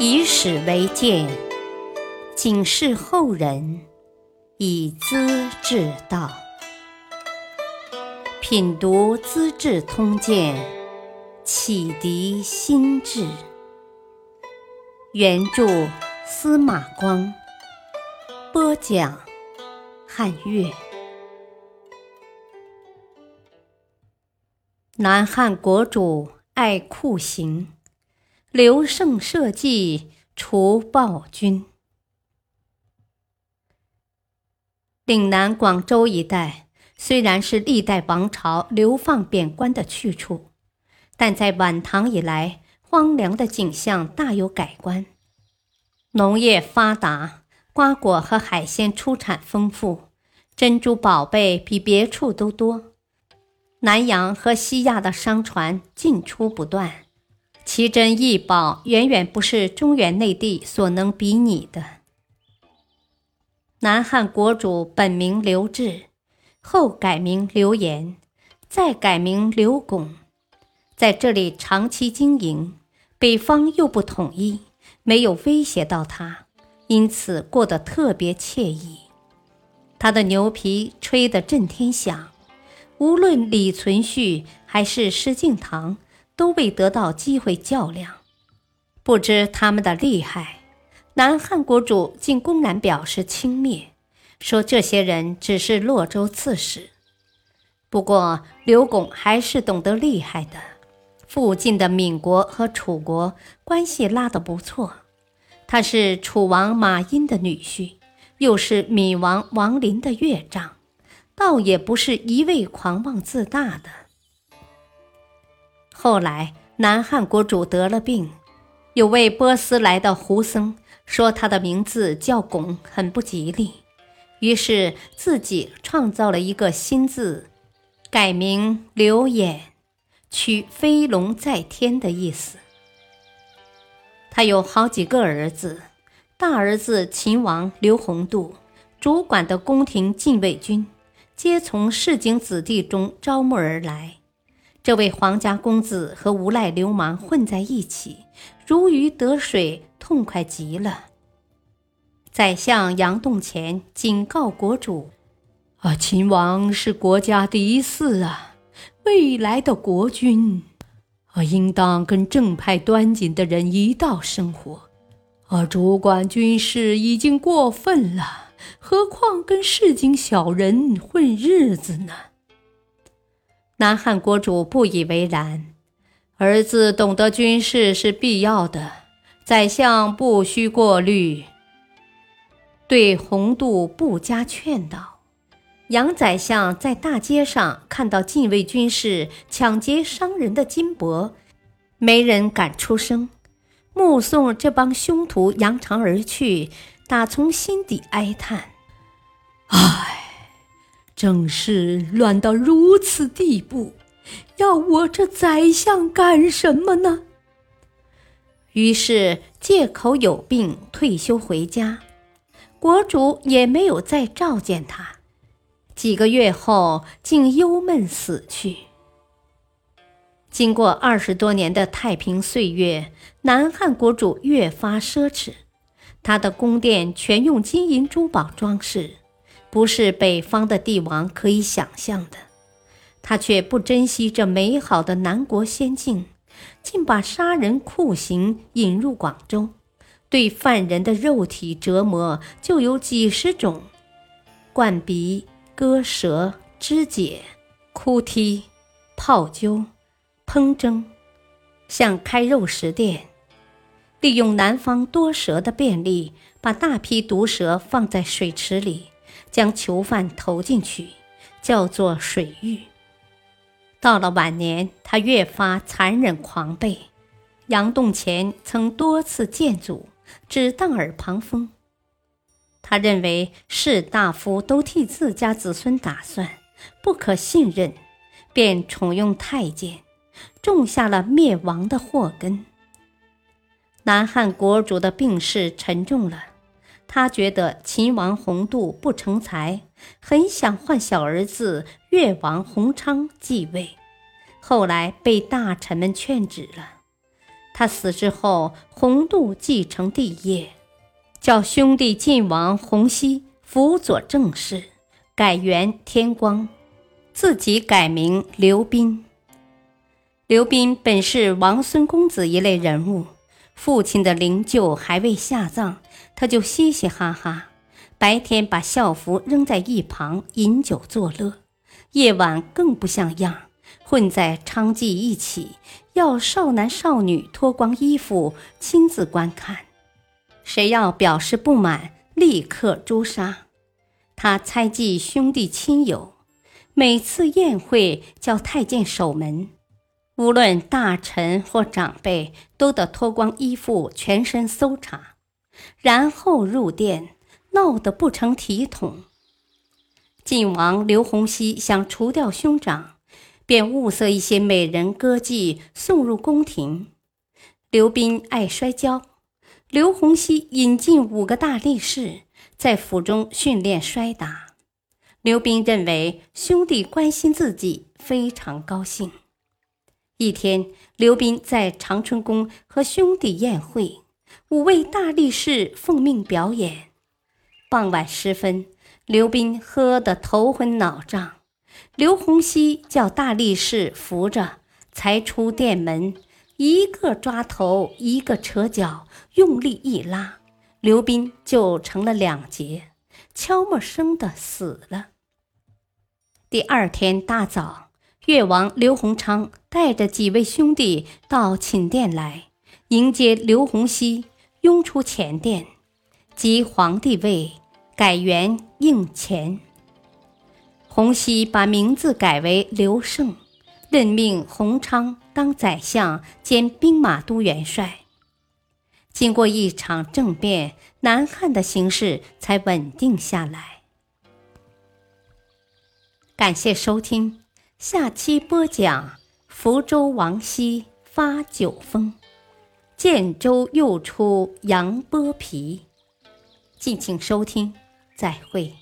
以史为鉴，警示后人，以资治道。品读《资治通鉴》，启迪心智。原著司马光，播讲汉乐。南汉国主爱酷刑。刘胜设计除暴君。岭南广州一带虽然是历代王朝流放贬官的去处，但在晚唐以来，荒凉的景象大有改观。农业发达，瓜果和海鲜出产丰富，珍珠宝贝比别处都多。南洋和西亚的商船进出不断。奇珍异宝远远不是中原内地所能比拟的。南汉国主本名刘志，后改名刘岩，再改名刘巩，在这里长期经营，北方又不统一，没有威胁到他，因此过得特别惬意。他的牛皮吹得震天响，无论李存勖还是施敬瑭。都未得到机会较量，不知他们的厉害。南汉国主竟公然表示轻蔑，说这些人只是洛州刺史。不过刘拱还是懂得厉害的，附近的闽国和楚国关系拉得不错。他是楚王马殷的女婿，又是闽王王林的岳丈，倒也不是一味狂妄自大的。后来，南汉国主得了病，有位波斯来的胡僧说他的名字叫巩，很不吉利，于是自己创造了一个新字，改名刘演，取飞龙在天的意思。他有好几个儿子，大儿子秦王刘宏度，主管的宫廷禁卫军，皆从市井子弟中招募而来。这位皇家公子和无赖流氓混在一起，如鱼得水，痛快极了。宰相杨栋前警告国主：“啊，秦王是国家第四啊，未来的国君，啊，应当跟正派端谨的人一道生活。啊，主管军事已经过分了，何况跟市井小人混日子呢？”南汉国主不以为然，儿子懂得军事是必要的，宰相不需过虑。对洪度不加劝导。杨宰相在大街上看到禁卫军士抢劫商人的金帛，没人敢出声，目送这帮凶徒扬长而去，打从心底哀叹：“唉。”政事乱到如此地步，要我这宰相干什么呢？于是借口有病退休回家，国主也没有再召见他。几个月后，竟忧闷死去。经过二十多年的太平岁月，南汉国主越发奢侈，他的宫殿全用金银珠宝装饰。不是北方的帝王可以想象的，他却不珍惜这美好的南国仙境，竟把杀人酷刑引入广州，对犯人的肉体折磨就有几十种：灌鼻、割舌、肢解、哭踢、泡灸、烹蒸，像开肉食店，利用南方多蛇的便利，把大批毒蛇放在水池里。将囚犯投进去，叫做水狱。到了晚年，他越发残忍狂悖。杨栋乾曾多次谏阻，只当耳旁风。他认为士大夫都替自家子孙打算，不可信任，便宠用太监，种下了灭亡的祸根。南汉国主的病势沉重了。他觉得秦王洪度不成才，很想换小儿子越王洪昌继位。后来被大臣们劝止了。他死之后，洪度继承帝业，叫兄弟晋王洪熙辅佐政事，改元天光，自己改名刘斌。刘斌本是王孙公子一类人物，父亲的灵柩还未下葬，他就嘻嘻哈哈，白天把校服扔在一旁饮酒作乐，夜晚更不像样。混在娼妓一起，要少男少女脱光衣服亲自观看，谁要表示不满，立刻诛杀。他猜忌兄弟亲友，每次宴会叫太监守门，无论大臣或长辈都得脱光衣服，全身搜查，然后入殿，闹得不成体统。晋王刘洪熙想除掉兄长。便物色一些美人歌妓送入宫廷。刘斌爱摔跤，刘洪熙引进五个大力士在府中训练摔打。刘斌认为兄弟关心自己，非常高兴。一天，刘斌在长春宫和兄弟宴会，五位大力士奉命表演。傍晚时分，刘斌喝得头昏脑胀。刘洪熙叫大力士扶着，才出殿门，一个抓头，一个扯脚，用力一拉，刘斌就成了两截，悄没声的死了。第二天大早，越王刘洪昌带着几位兄弟到寝殿来迎接刘洪熙，拥出前殿，即皇帝位，改元应前。洪熙把名字改为刘胜，任命洪昌当宰相兼兵马都元帅。经过一场政变，南汉的形势才稳定下来。感谢收听，下期播讲福州王羲发酒疯，建州又出杨波皮。敬请收听，再会。